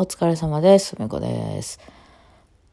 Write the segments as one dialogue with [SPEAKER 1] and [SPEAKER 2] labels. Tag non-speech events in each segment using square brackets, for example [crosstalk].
[SPEAKER 1] お疲れ様です。めこです。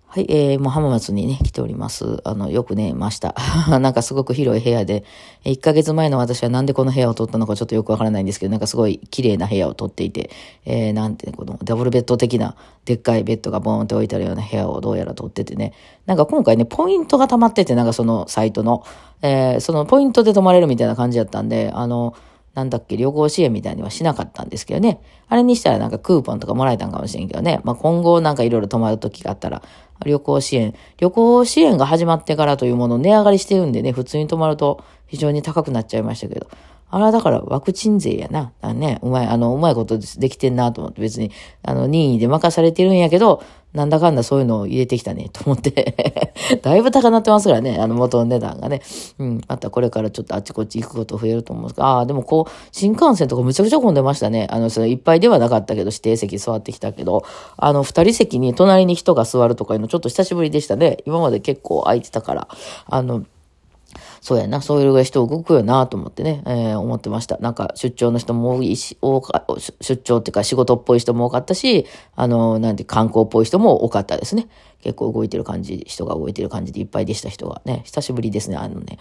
[SPEAKER 1] はい、えー、もう浜松にね、来ております。あの、よく寝ました。[laughs] なんかすごく広い部屋で、1ヶ月前の私はなんでこの部屋を取ったのかちょっとよくわからないんですけど、なんかすごい綺麗な部屋を取っていて、えー、なんて、このダブルベッド的な、でっかいベッドがボーンって置いてあるような部屋をどうやら取っててね、なんか今回ね、ポイントが溜まってて、なんかそのサイトの、えー、そのポイントで泊まれるみたいな感じだったんで、あの、なんだっけ、旅行支援みたいにはしなかったんですけどね。あれにしたらなんかクーポンとかもらえたんかもしれんけどね。まあ今後なんかいろいろ泊まる時があったら、旅行支援、旅行支援が始まってからというものを値上がりしてるんでね、普通に泊まると非常に高くなっちゃいましたけど。あれはだからワクチン税やな。だね、うまい、あの、うまいことできてんなと思って別に、あの、任意で任されてるんやけど、なんだかんだそういうのを入れてきたね、[laughs] と思って。[laughs] だいぶ高なってますからね、あの元の値段がね。うん、またこれからちょっとあっちこっち行くこと増えると思うんですが、ああ、でもこう、新幹線とかむちゃくちゃ混んでましたね。あの、それいっぱいではなかったけど、指定席座ってきたけど、あの、二人席に隣に人が座るとかいうのちょっと久しぶりでしたね。今まで結構空いてたから、あの、そうやな、そういうぐらい人動くよなと思ってね、えー、思ってました。なんか出張の人も多いし、多か、出張っていうか仕事っぽい人も多かったし、あの、なんて観光っぽい人も多かったですね。結構動いてる感じ、人が動いてる感じでいっぱいでした人がね、久しぶりですね、あのね。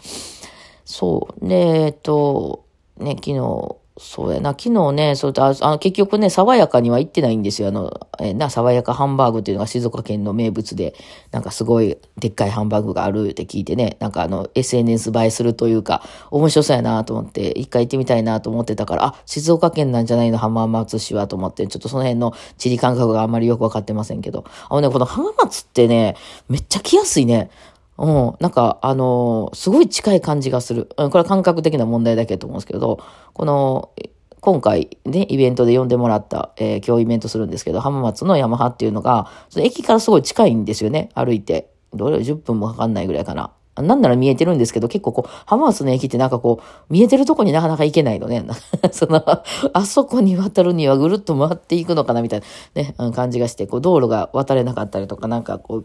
[SPEAKER 1] そう。ね、えっと、ね、昨日、そうやな。昨日ね、そうあの、結局ね、爽やかには行ってないんですよ。あの、えな、爽やかハンバーグっていうのが静岡県の名物で、なんかすごいでっかいハンバーグがあるって聞いてね、なんかあの、SNS 映えするというか、面白そうやなと思って、一回行ってみたいなと思ってたから、あ、静岡県なんじゃないの、浜松市はと思って、ちょっとその辺の地理感覚があんまりよくわかってませんけど、あのね、この浜松ってね、めっちゃ来やすいね。うん、なんか、あのー、すごい近い感じがする。うん、これは感覚的な問題だけと思うんですけど、この、今回ね、イベントで呼んでもらった、えー、今日イベントするんですけど、浜松のヤマハっていうのが、その駅からすごい近いんですよね、歩いて。どれ ?10 分もかかんないぐらいかな。なんなら見えてるんですけど、結構こう、浜松の駅ってなんかこう、見えてるとこになかなか行けないのね。[laughs] その、あそこに渡るにはぐるっと回っていくのかなみたいなね、感じがして、こう、道路が渡れなかったりとか、なんかこう、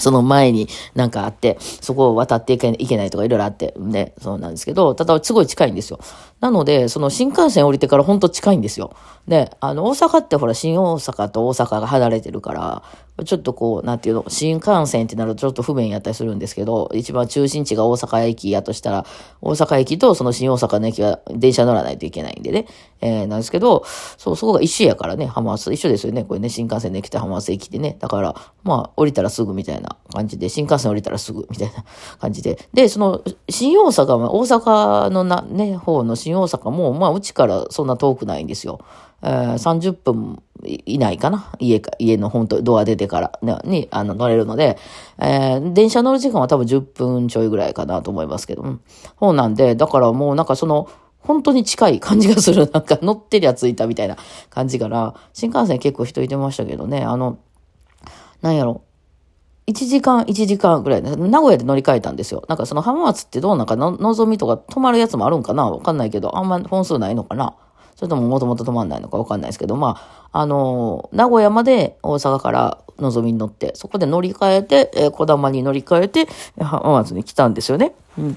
[SPEAKER 1] その前になんかあって、そこを渡っていけないとかいろいろあって、ね、そうなんですけど、ただすごい近いんですよ。なので、その新幹線降りてからほんと近いんですよ。で、あの、大阪ってほら、新大阪と大阪が離れてるから、ちょっとこう、なんていうの、新幹線ってなるとちょっと不便やったりするんですけど、一番中心地が大阪駅やとしたら、大阪駅とその新大阪の駅は電車乗らないといけないんでね、えー、なんですけど、そう、そこが一緒やからね、浜松、一緒ですよね、これね、新幹線で駅と浜松駅でね、だから、まあ、降りたらすぐみたいな感じで、新幹線降りたらすぐみたいな感じで、で、その、新大阪は、大阪のな、ね、方の新大阪も、まあ、うちからそんな遠くないんですよ。えー、30分以内かな。家か、家の本当ドア出てから、ね、に、あの、乗れるので、えー、電車乗る時間は多分10分ちょいぐらいかなと思いますけど、うん。そうなんで、だからもうなんかその、本当に近い感じがする。[laughs] なんか乗ってりゃ着いたみたいな感じから、新幹線結構人いてましたけどね、あの、なんやろ。1時間、1時間ぐらい、名古屋で乗り換えたんですよ。なんかその浜松ってどうなんかの、のぞみとか泊まるやつもあるんかな？わかんないけど、あんま本数ないのかな？それとももともと止まんないのかわかんないですけど、まあ、あの、名古屋まで大阪からのぞみに乗って、そこで乗り換えて、えー、小玉に乗り換えて、浜松に来たんですよね。うん。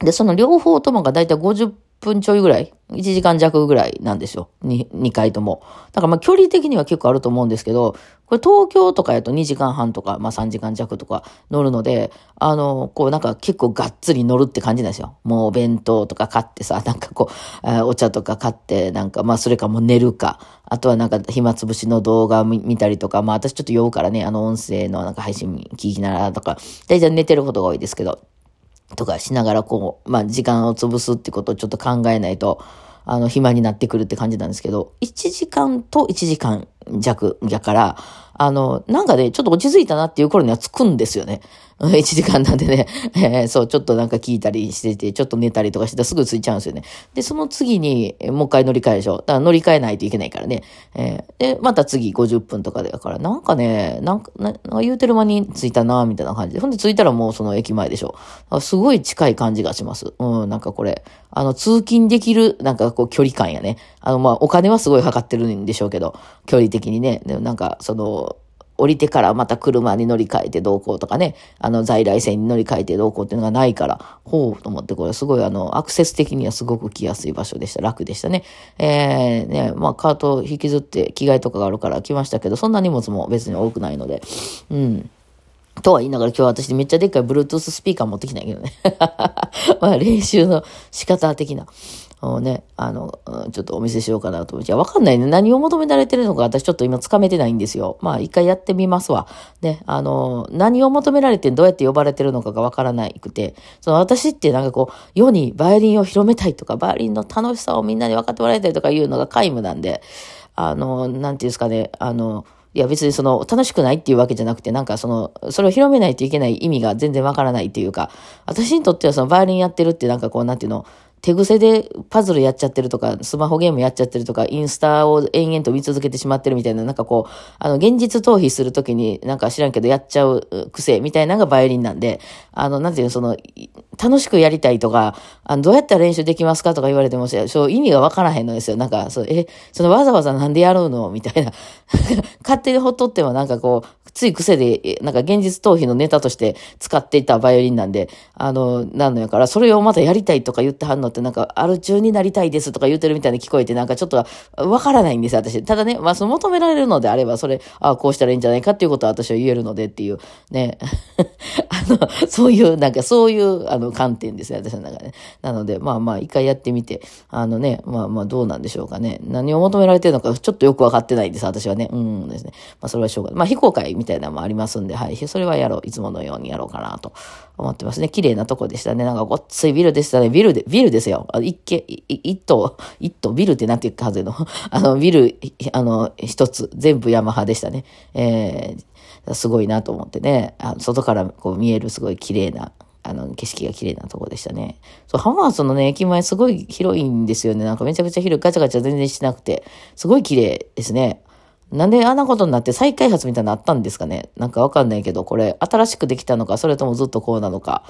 [SPEAKER 1] で、その両方ともがだいたい50分ちょいぐらい、1時間弱ぐらいなんですよ。2, 2回とも。だからまあ距離的には結構あると思うんですけど、これ東京とかやと2時間半とか、まあ3時間弱とか乗るので、あの、こうなんか結構がっつり乗るって感じなんですよ。もうお弁当とか買ってさ、なんかこう、お茶とか買って、なんかまあそれかもう寝るか、あとはなんか暇つぶしの動画見たりとか、まあ私ちょっと酔うからね、あの音声のなんか配信聞きながらとか、大体寝てることが多いですけど、とかしながらこう、まあ時間を潰すってことをちょっと考えないと、あの、暇になってくるって感じなんですけど、1時間と1時間弱やから、あの、なんかね、ちょっと落ち着いたなっていう頃には着くんですよね。[laughs] 1時間なんでね、[laughs] えー、そう、ちょっとなんか聞いたりしてて、ちょっと寝たりとかしてたらすぐ着いちゃうんですよね。で、その次に、もう一回乗り換えでしょ。だから乗り換えないといけないからね。えー、で、また次50分とか、だからなんかね、なんか、なんか言うてる間に着いたな、みたいな感じで。ほんで着いたらもうその駅前でしょ。すごい近い感じがします。うん、なんかこれ、あの、通勤できる、なんかこう距離感やね。あの、まあ、お金はすごい測ってるんでしょうけど、距離的的にね。でもなんか、その、降りてからまた車に乗り換えてどうこうとかね、あの在来線に乗り換えてどうこうっていうのがないから、ほうと思ってこれすごいあの、アクセス的にはすごく来やすい場所でした。楽でしたね。えー、ね、まあカート引きずって着替えとかがあるから来ましたけど、そんな荷物も別に多くないので、うん。とは言いながら今日私めっちゃでっかい Bluetooth スピーカー持ってきたんやけどね。[laughs] まあ練習の仕方的な。をね、あの、ちょっとお見せしようかなと思って。いや、わかんないね。何を求められてるのか私ちょっと今つかめてないんですよ。まあ一回やってみますわ。ね、あの、何を求められてどうやって呼ばれてるのかがわからないくて、その私ってなんかこう、世にバイオリンを広めたいとか、バイオリンの楽しさをみんなに分かってもらいたいとかいうのが皆無なんで、あの、なんていうんですかね、あの、いや別にその楽しくないっていうわけじゃなくて、なんかその、それを広めないといけない意味が全然わからないっていうか、私にとってはそのバイオリンやってるってなんかこう、なんていうの、手癖でパズルやっちゃってるとか、スマホゲームやっちゃってるとか、インスタを延々と見続けてしまってるみたいな、なんかこう、あの、現実逃避するときに、なんか知らんけどやっちゃう癖みたいなのがバイオリンなんで、あの、なんていうの、その、楽しくやりたいとか、あの、どうやったら練習できますかとか言われても、そう意味がわからへんのですよ。なんか、そう、え、そのわざわざなんでやるの？みたいな。[laughs] 勝手にほっとってもなんかこう、つい癖で、なんか現実逃避のネタとして使っていたバイオリンなんで、あの、なんのやから、それをまたやりたいとか言ってはんのって、なんか、アル中になりたいですとか言ってるみたいに聞こえて、なんかちょっとわからないんですよ、私。ただね、まあ、その求められるのであれば、それ、ああ、こうしたらいいんじゃないかっていうことは私は言えるのでっていう、ね。[laughs] あの、そういう、なんかそういう、あの、観点ですね、私の中で、なので、まあまあ、一回やってみて、あのね、まあまあ、どうなんでしょうかね。何を求められてるのか、ちょっとよくわかってないんです、私はね。うんですね。まあ、それはしょうがない。まあ、非公開みたいなのもありますんで、はい。それはやろう。いつものようにやろうかなと思ってますね。綺麗なとこでしたね。なんかごっついビルでしたね。ビルで、ビルですよ。あ一軒、一棟、一棟、ビルってなんていうか、風の、[laughs] あの、ビル、あの、一つ、全部ヤマハでしたね。えー、すごいなと思ってね。あ外からこう見えるすごい綺麗な、あの、景色が綺麗なとこでしたね。そう、浜松のね、駅前すごい広いんですよね。なんかめちゃくちゃ広い、ガチャガチャ全然してなくて、すごい綺麗ですね。なんであんなことになって再開発みたいなのあったんですかねなんかわかんないけど、これ新しくできたのか、それともずっとこうなのか、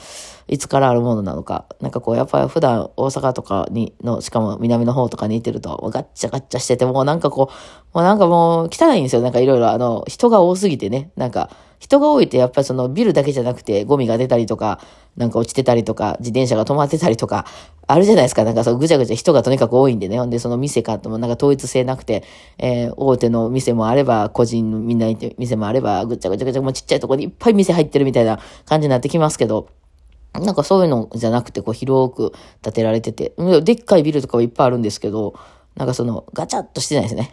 [SPEAKER 1] いつからあるものなのか。なんかこう、やっぱり普段大阪とかに、の、しかも南の方とかにいてると、ガッチャガッチャしてて、もうなんかこう、もうなんかもう汚いんですよ。なんかいろいろあの、人が多すぎてね。なんか、人が多いってやっぱりそのビルだけじゃなくてゴミが出たりとか、なんか落ちてたりとか、自転車が止まってたりとか、あるじゃないですか。なんかそうぐちゃぐちゃ人がとにかく多いんでね。ほんでその店かともなんか統一性なくて、えー、大手の店もあれば、個人のみんな店もあれば、ぐちゃぐちゃぐちゃ、もうちっちゃいとこにいっぱい店入ってるみたいな感じになってきますけど、なんかそういうのじゃなくて、こう広く建てられてて、でっかいビルとかはいっぱいあるんですけど、なんかその、ガチャッとしてないですね。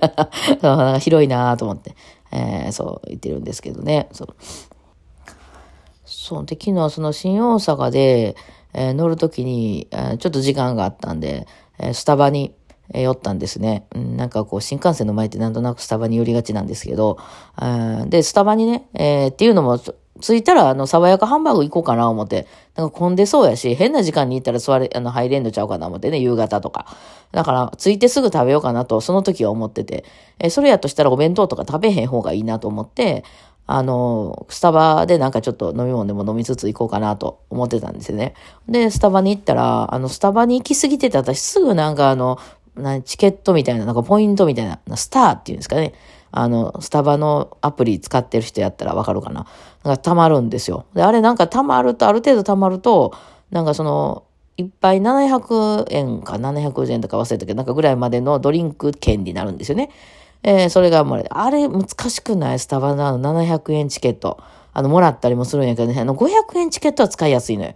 [SPEAKER 1] [laughs] なんか広いなぁと思って、えー、そう言ってるんですけどね。そう。そう。で、昨日その新大阪で、えー、乗るときに、えー、ちょっと時間があったんで、えー、スタバに、え、寄ったんですね。うん、なんかこう、新幹線の前ってなんとなくスタバに寄りがちなんですけど、で、スタバにね、えー、っていうのも、着いたら、あの、爽やかハンバーグ行こうかな思って。なんか混んでそうやし、変な時間に行ったら座れ、あの、入れんのちゃうかな思ってね、夕方とか。だから、着いてすぐ食べようかなと、その時は思ってて。え、それやとしたらお弁当とか食べへん方がいいなと思って、あの、スタバでなんかちょっと飲み物でも飲みつつ行こうかなと思ってたんですよね。で、スタバに行ったら、あの、スタバに行き過ぎてて、私すぐなんかあの、チケットみたいな、なんかポイントみたいな、スターっていうんですかね。あの、スタバのアプリ使ってる人やったらわかるかな。なんか溜まるんですよ。で、あれなんか溜まると、ある程度溜まると、なんかその、いっぱい700円か700円とか忘れたけど、なんかぐらいまでのドリンク券になるんですよね。えー、それがもう、あれ難しくない？スタバの700円チケット。あの、もらったりもするんやけどね、あの、500円チケットは使いやすいのよ。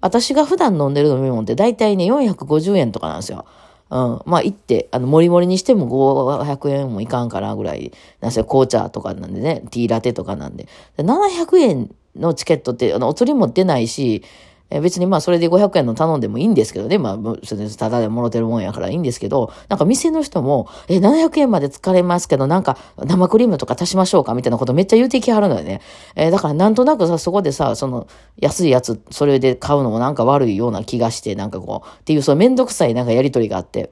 [SPEAKER 1] 私が普段飲んでる飲み物って大体ね、450円とかなんですよ。うん。まあ、行って、あの、もりもりにしても500円もいかんかなぐらい、なんせ紅茶とかなんでね、ティーラテとかなんで。700円のチケットって、あの、お釣りも出ないし、え別にまあそれで500円の頼んでもいいんですけどね。まあ、それただでもろてるもんやからいいんですけど、なんか店の人も、え、700円まで疲れますけど、なんか生クリームとか足しましょうかみたいなことめっちゃ言うてきはるのよね。えー、だからなんとなくさ、そこでさ、その安いやつ、それで買うのもなんか悪いような気がして、なんかこう、っていう、そのめんどくさいなんかやりとりがあって。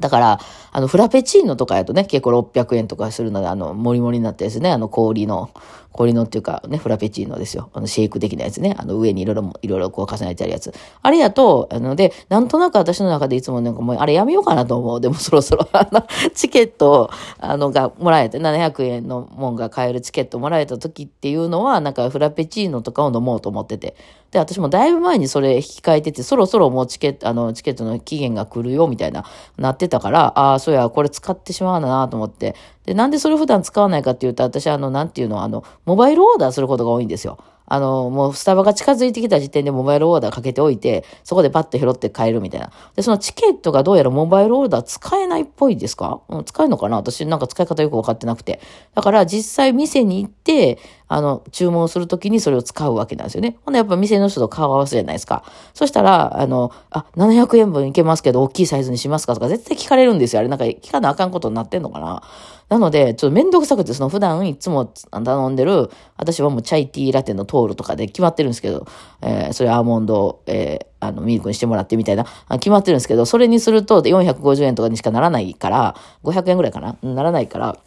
[SPEAKER 1] だから、あの、フラペチーノとかやとね、結構600円とかするので、あの、もりもりになってですね、あの、氷の、氷のっていうかね、フラペチーノですよ。あの、シェイク的なやつね。あの、上にいろいろ、いろいろこう重ねてあるやつ。あれやと、あの、で、なんとなく私の中でいつもなんかもう、あれやめようかなと思う。でもそろそろ、あの、チケット、あの、がもらえて、700円のもんが買えるチケットもらえた時っていうのは、なんかフラペチーノとかを飲もうと思ってて。で、私もだいぶ前にそれ引き換えてて、そろそろもうチケット、あの、チケットの期限が来るよ、みたいな、なってたから、ああ、そうや、これ使ってしまうなと思って。で、なんでそれ普段使わないかっていうと、私、あの、なんていうの、あの、モバイルオーダーすることが多いんですよ。あの、もうスタバが近づいてきた時点でモバイルオーダーかけておいて、そこでパッと拾って買えるみたいな。で、そのチケットがどうやらモバイルオーダー使えないっぽいですか、うん、使えるのかな？私なんか使い方よくわかってなくて。だから実際店に行って、あの、注文するときにそれを使うわけなんですよね。ほんでやっぱ店の人と顔合わせじゃないですか。そしたら、あの、あ、700円分いけますけど、大きいサイズにしますかとか絶対聞かれるんですよ。あれなんか聞かなあかんことになってんのかな？なので、ちょっとめんどくさくて、その普段いつも頼んでる、私はもうチャイティーラテのトールとかで決まってるんですけど、えー、それアーモンド、えー、あの、ミルクにしてもらってみたいな、決まってるんですけど、それにすると450円とかにしかならないから、500円ぐらいかな？ならないから、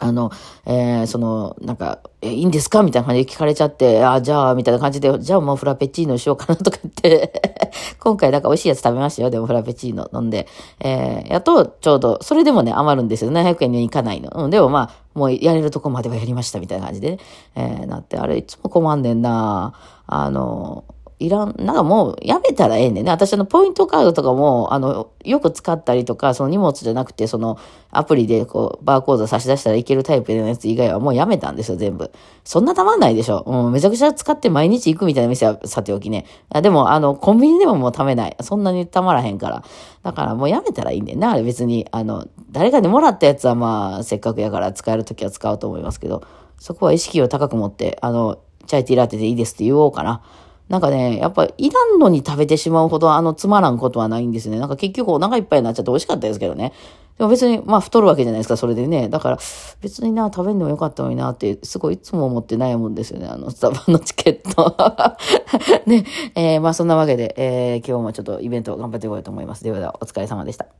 [SPEAKER 1] あの、えー、その、なんか、え、いいんですか？みたいな感じで聞かれちゃって、あ、じゃあ、みたいな感じで、じゃあもうフラペチーノしようかなとか言って [laughs] 今回なんか美味しいやつ食べましたよ。でもフラペチーノ飲んで。えー、やと、ちょうど、それでもね、余るんですよ。700円にいかないの。うん、でもまあ、もうやれるとこまではやりましたみたいな感じで、ね、えー、なって、あれいつも困んねんなあの、いらん、なんかもうやめたらええねんね。私あのポイントカードとかも、あの、よく使ったりとか、その荷物じゃなくて、そのアプリでこう、バーコード差し出したらいけるタイプのやつ以外はもうやめたんですよ、全部。そんなたまんないでしょ。もう、めちゃくちゃ使って毎日行くみたいな店はさておきね。あでも、あの、コンビニでももう貯めない。そんなにたまらへんから。だからもうやめたらいいんだよね。あれ別に、あの、誰かにもらったやつはまあ、せっかくやから使えるときは使うと思いますけど、そこは意識を高く持って、あの、チャイティーラテでいいですって言おうかな。なんかね、やっぱいらんのに食べてしまうほどあのつまらんことはないんですね。なんか結局お腹いっぱいになっちゃって美味しかったですけどね。でも別に、まあ太るわけじゃないですか、それでね。だから別にな、食べんでもよかったのになって、すごいいつも思って悩むんですよね。あのスタバのチケット。[laughs] ね、えー、まあそんなわけで、えー、今日もちょっとイベント頑張っていこうと思います。ではではお疲れ様でした。